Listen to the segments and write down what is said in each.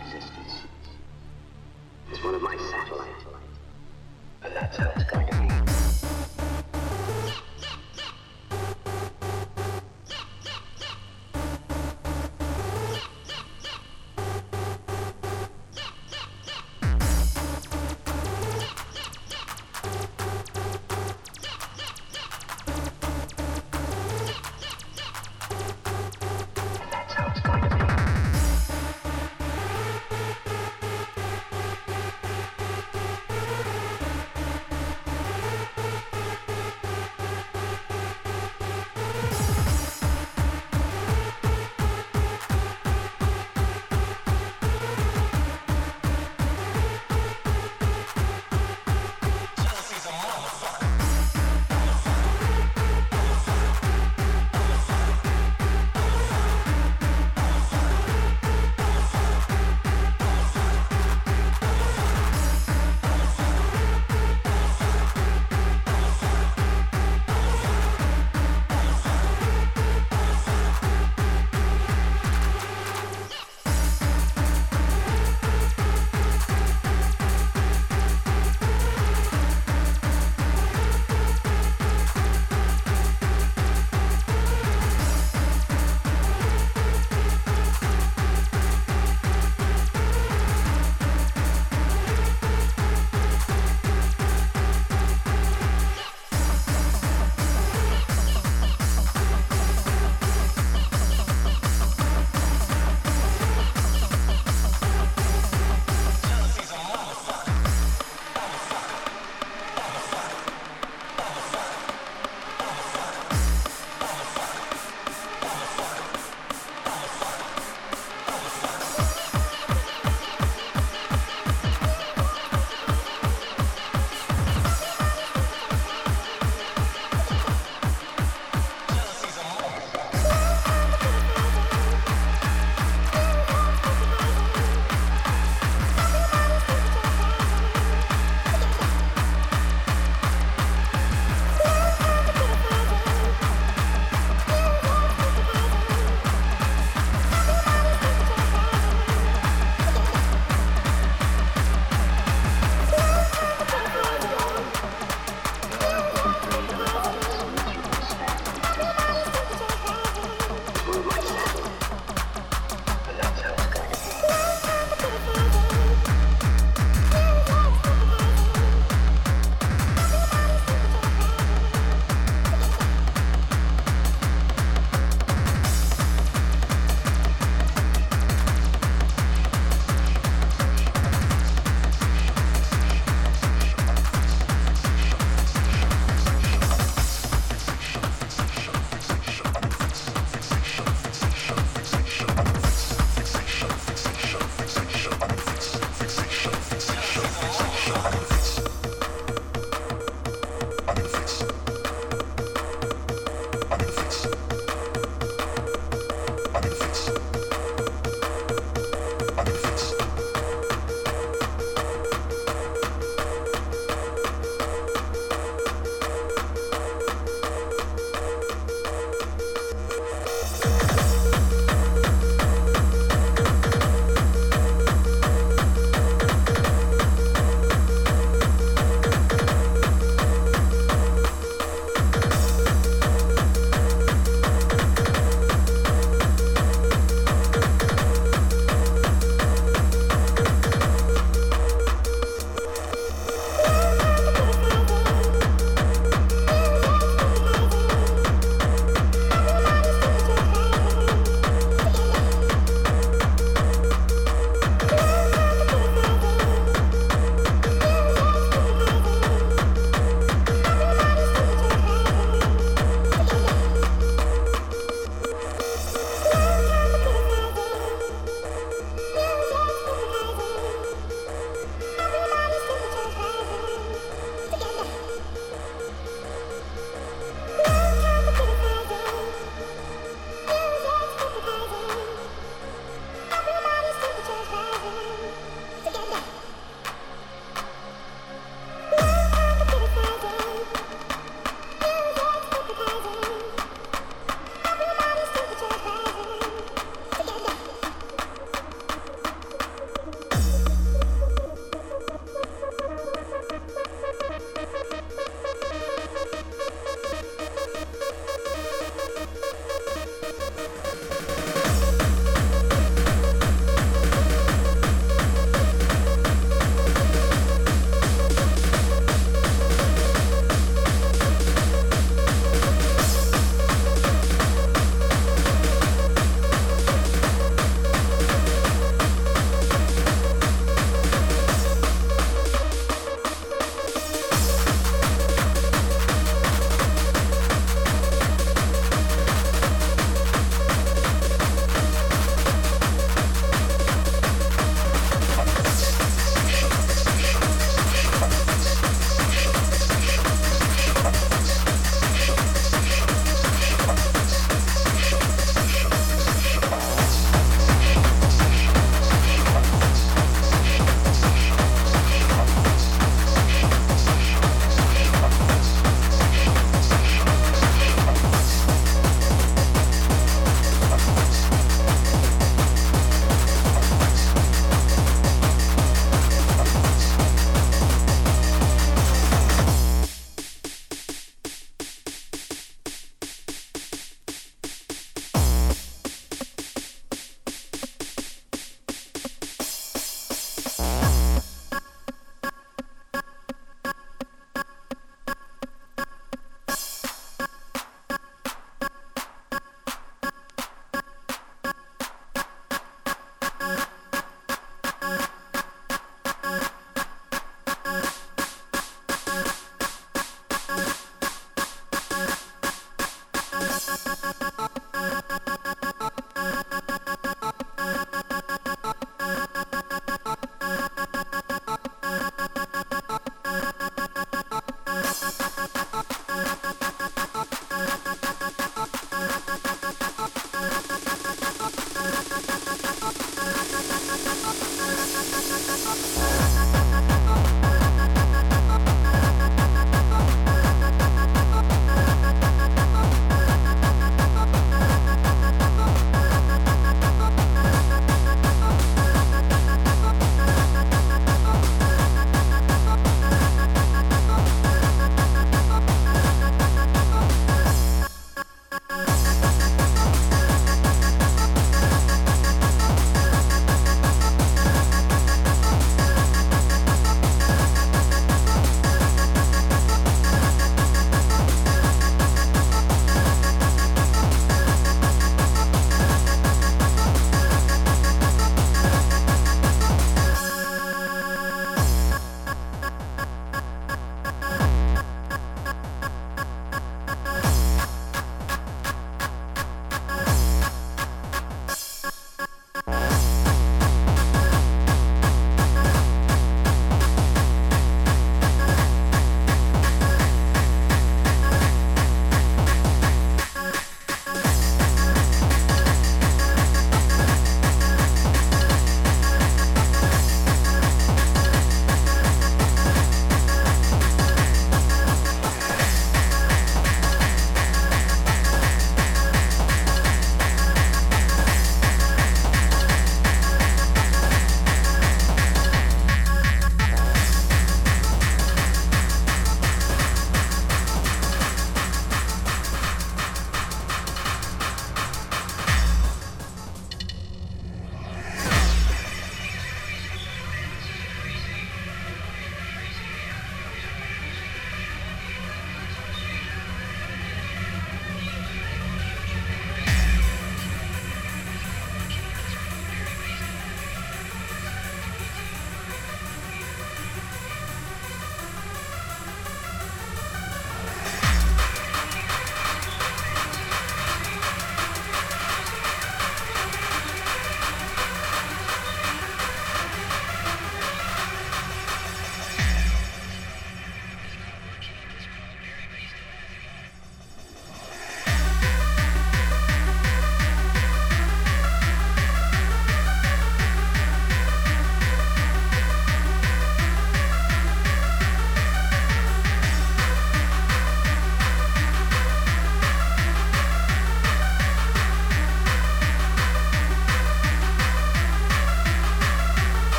existence.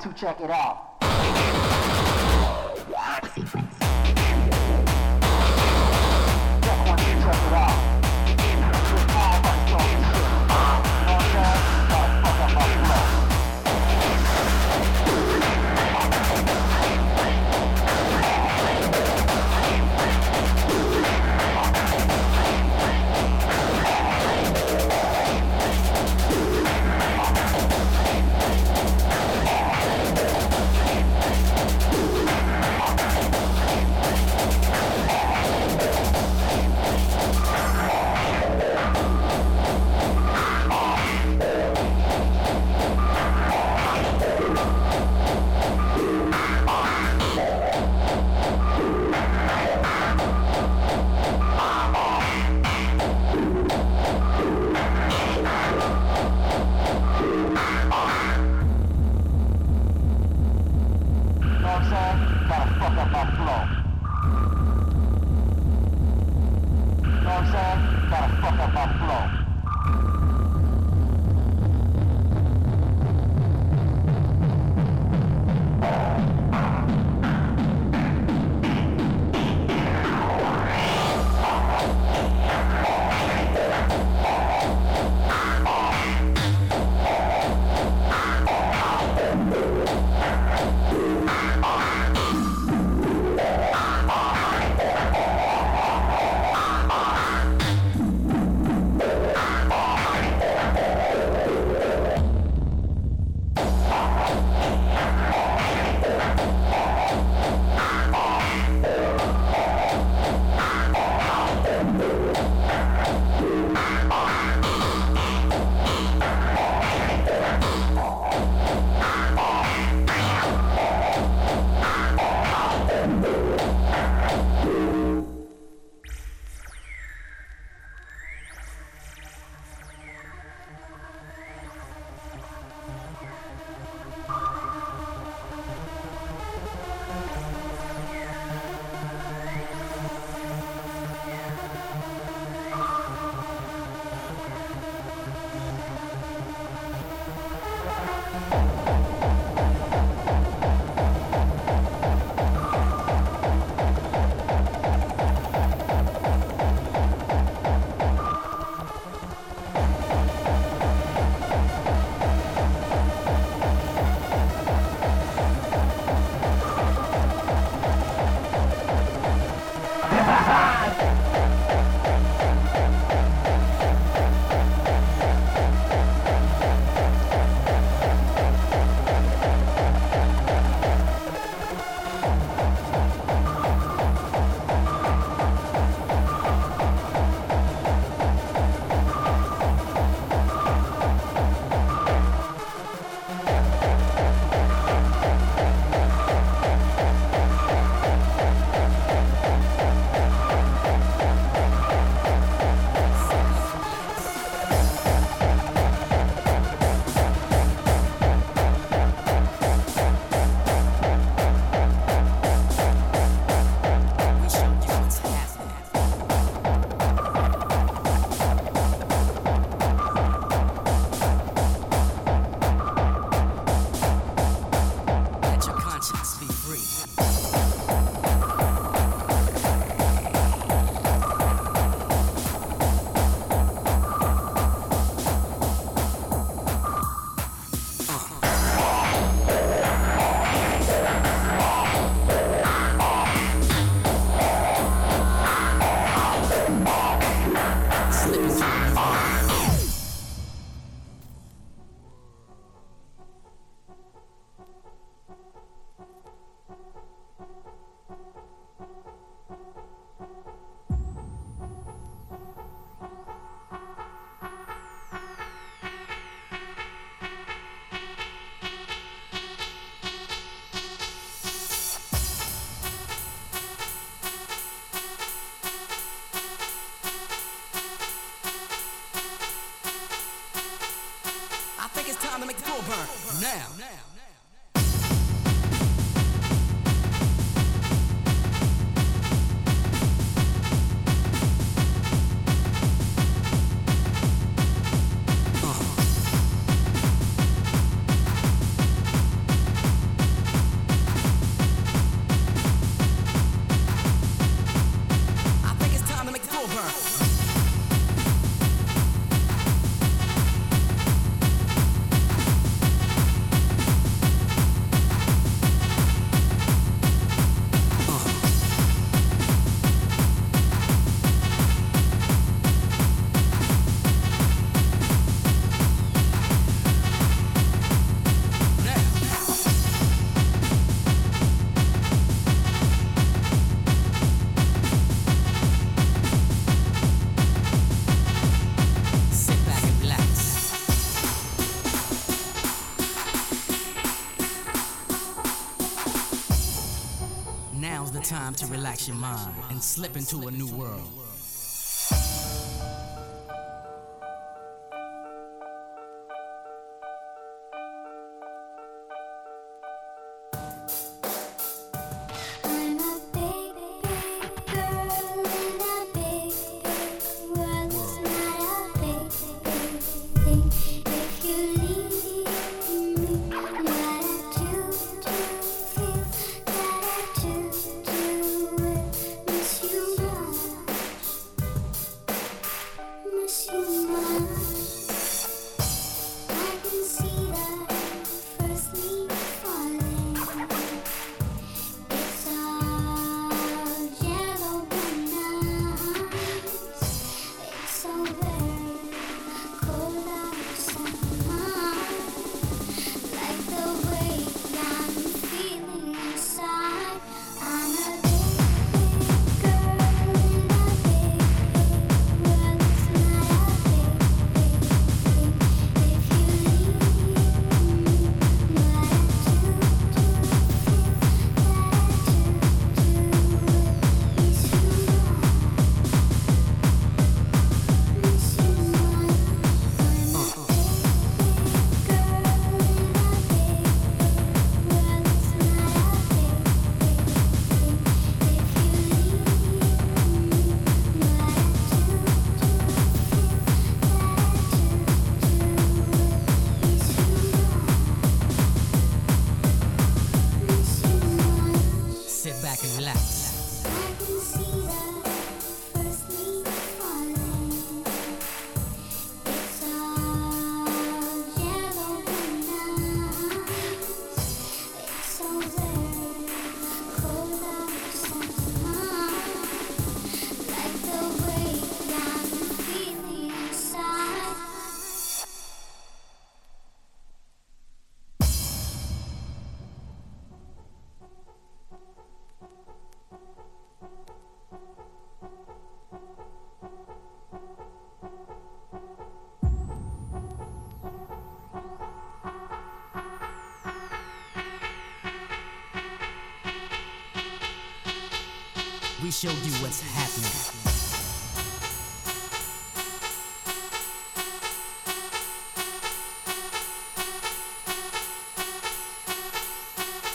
Two, check it out. time to relax your mind and slip into a new world. show you what's happening.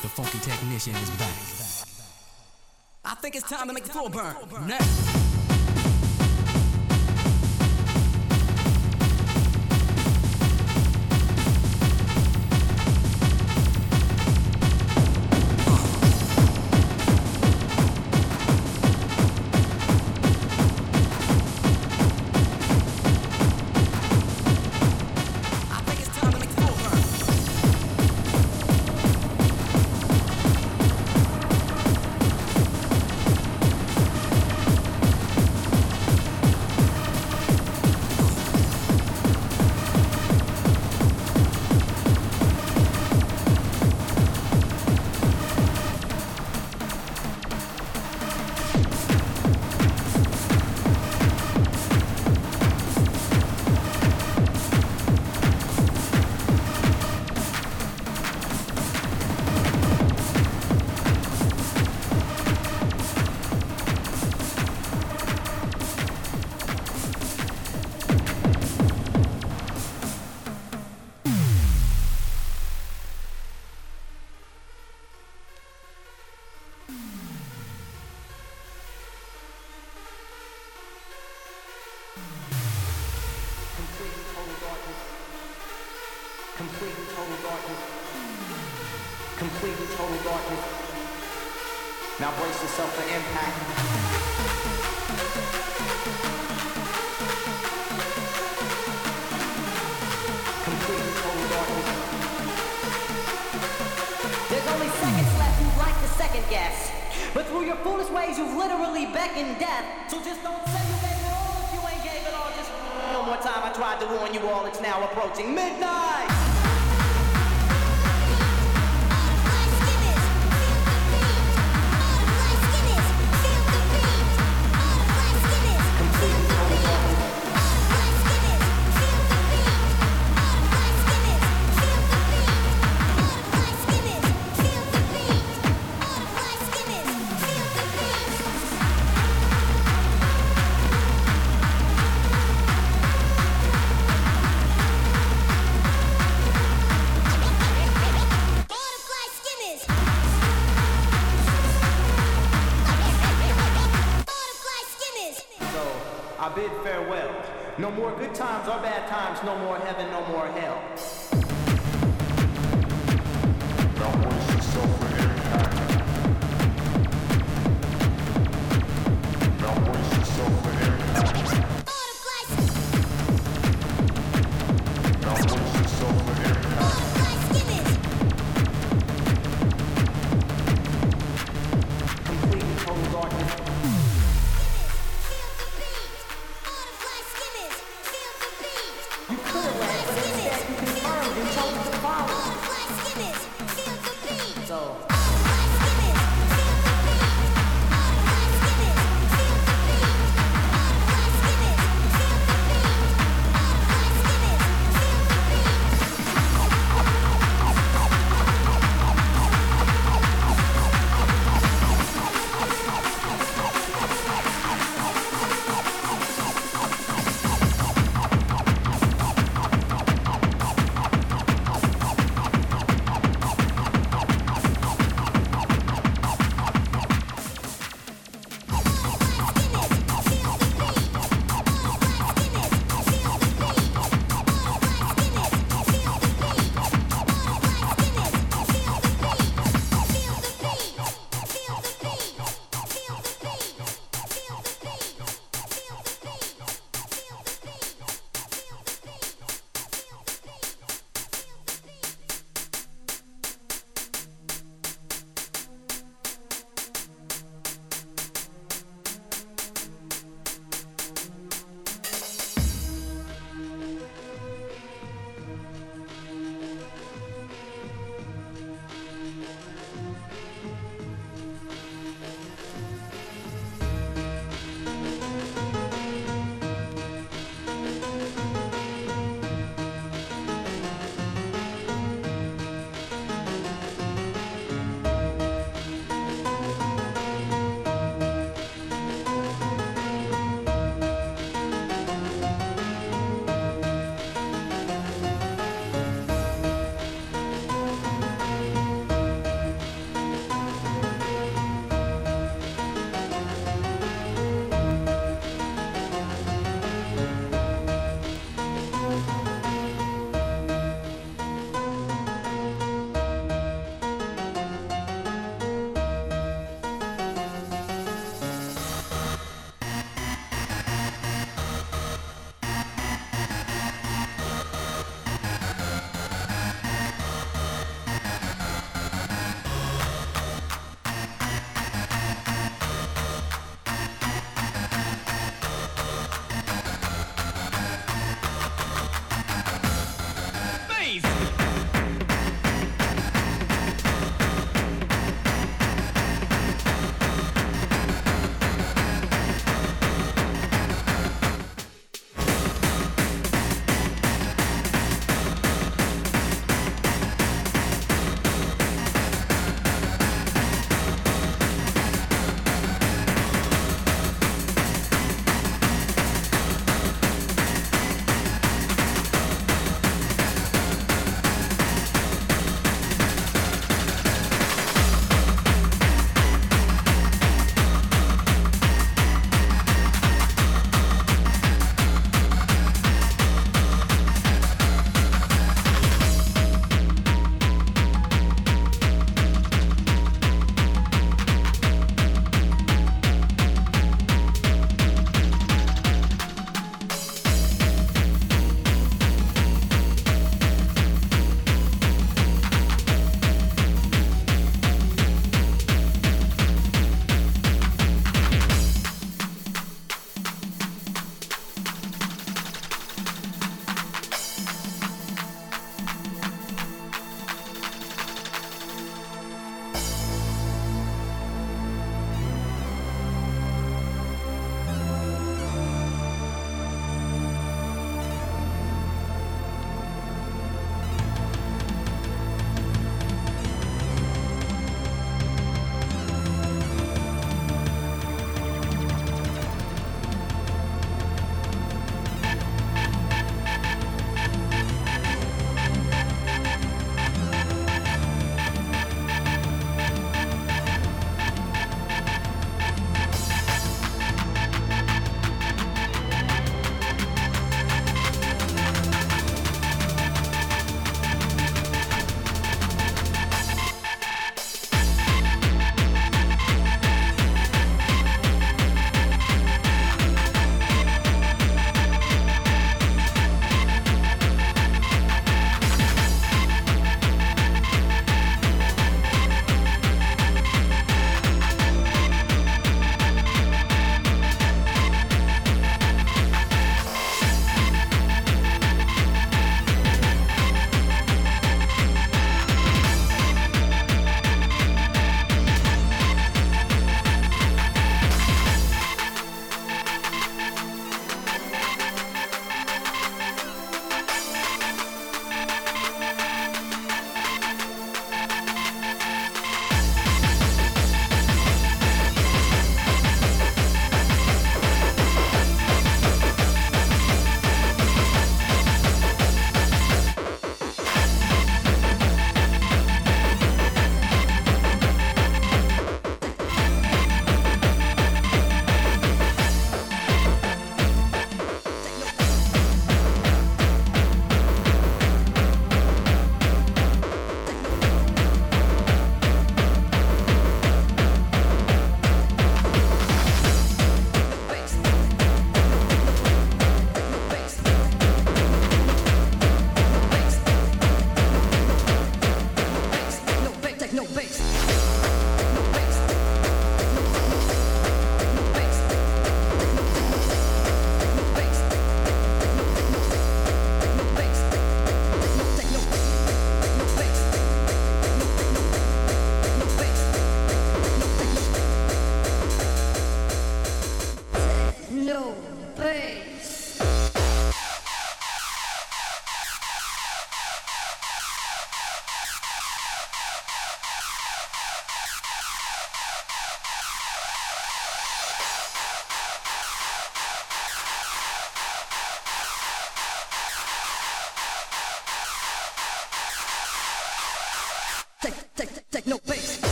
The funky technician is back. I think it's time to make the floor burn. Next.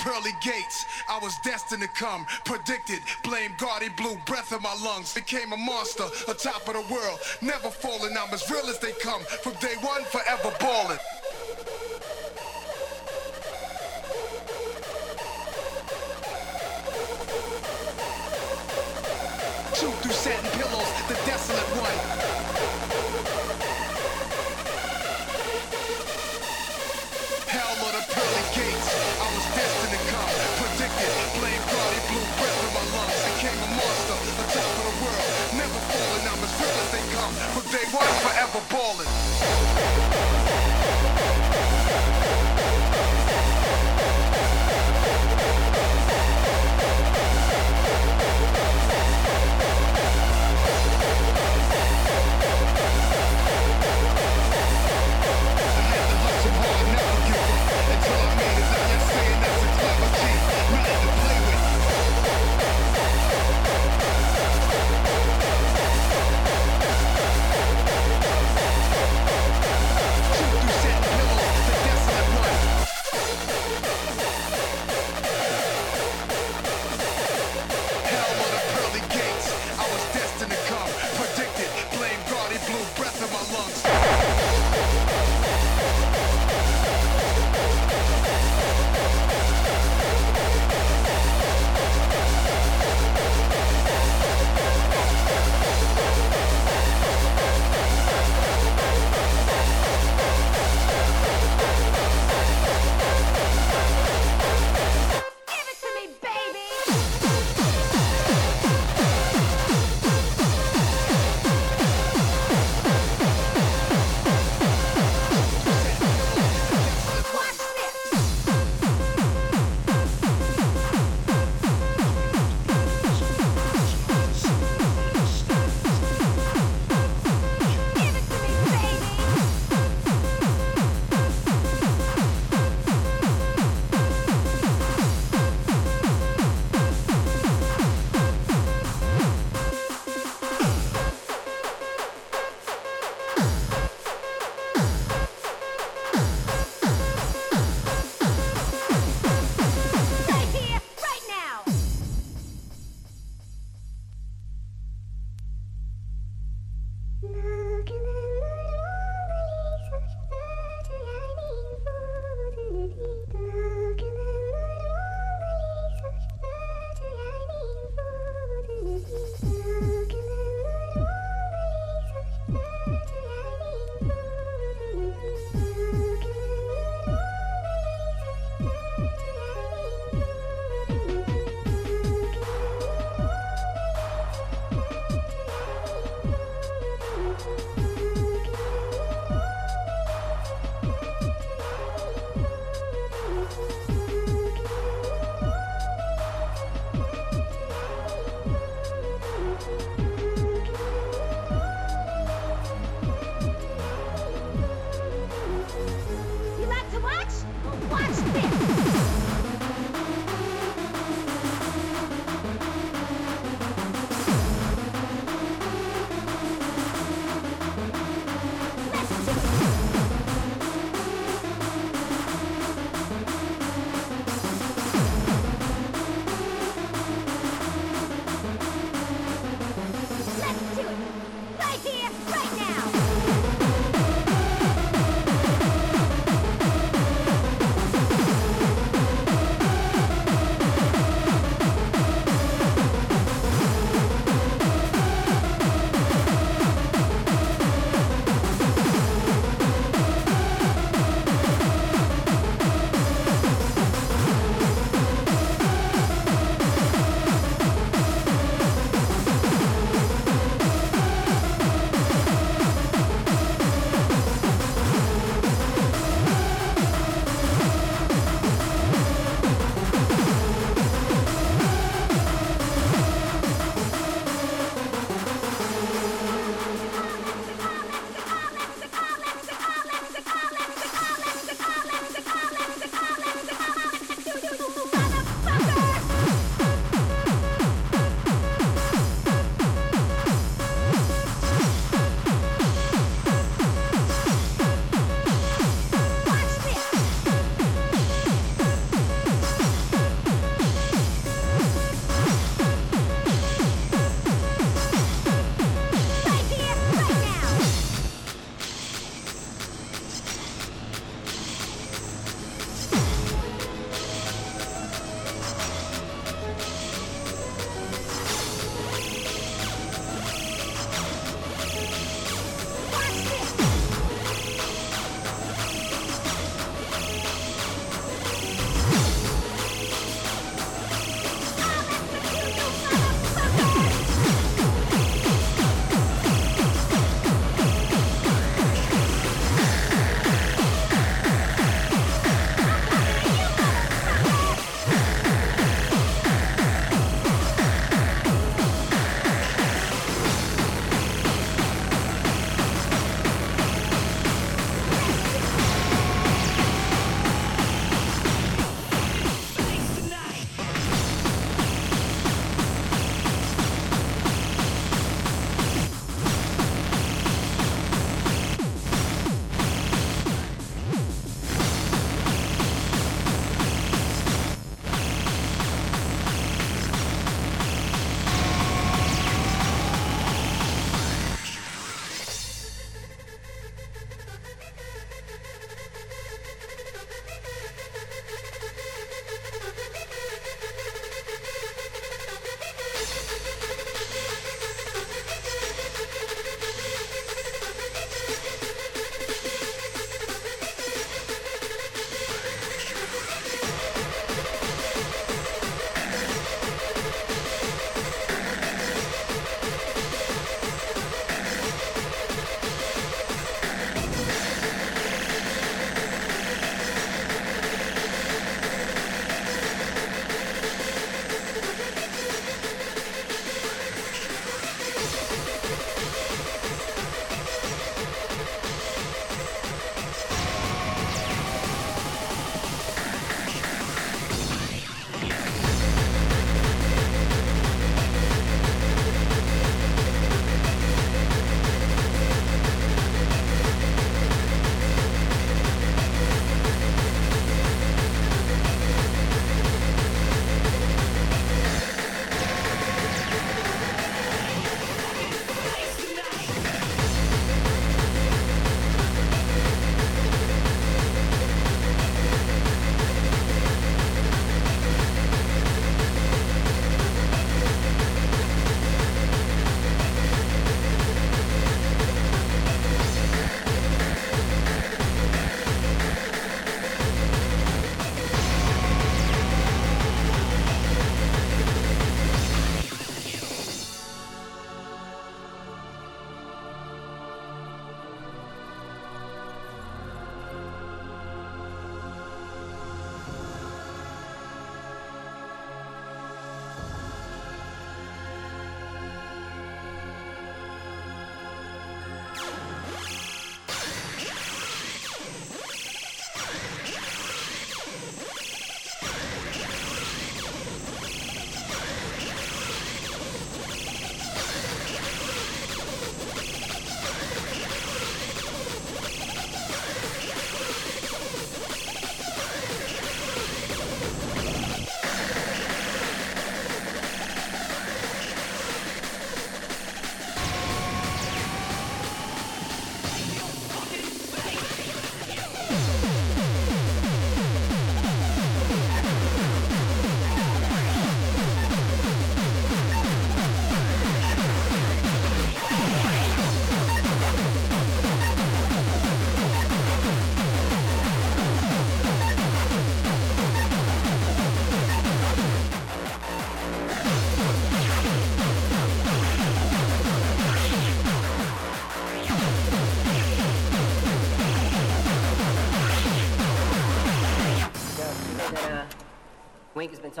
pearly gates. I was destined to come, predicted. Blame God, he blew breath in my lungs. Became a monster, a top of the world. Never falling, I'm as real as they come. From day one, forever balling. never ballin'.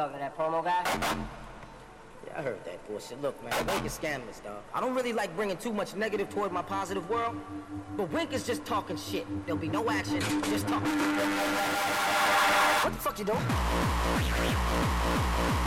Talking to that promo guy? Yeah, I heard that bullshit. Look, man, Wink is scandalous, dog. I don't really like bringing too much negative toward my positive world, but Wink is just talking shit. There'll be no action, just talking. What the fuck you doing?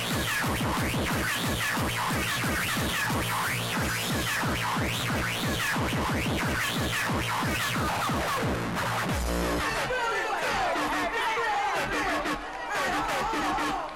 Everybody!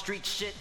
Street shit.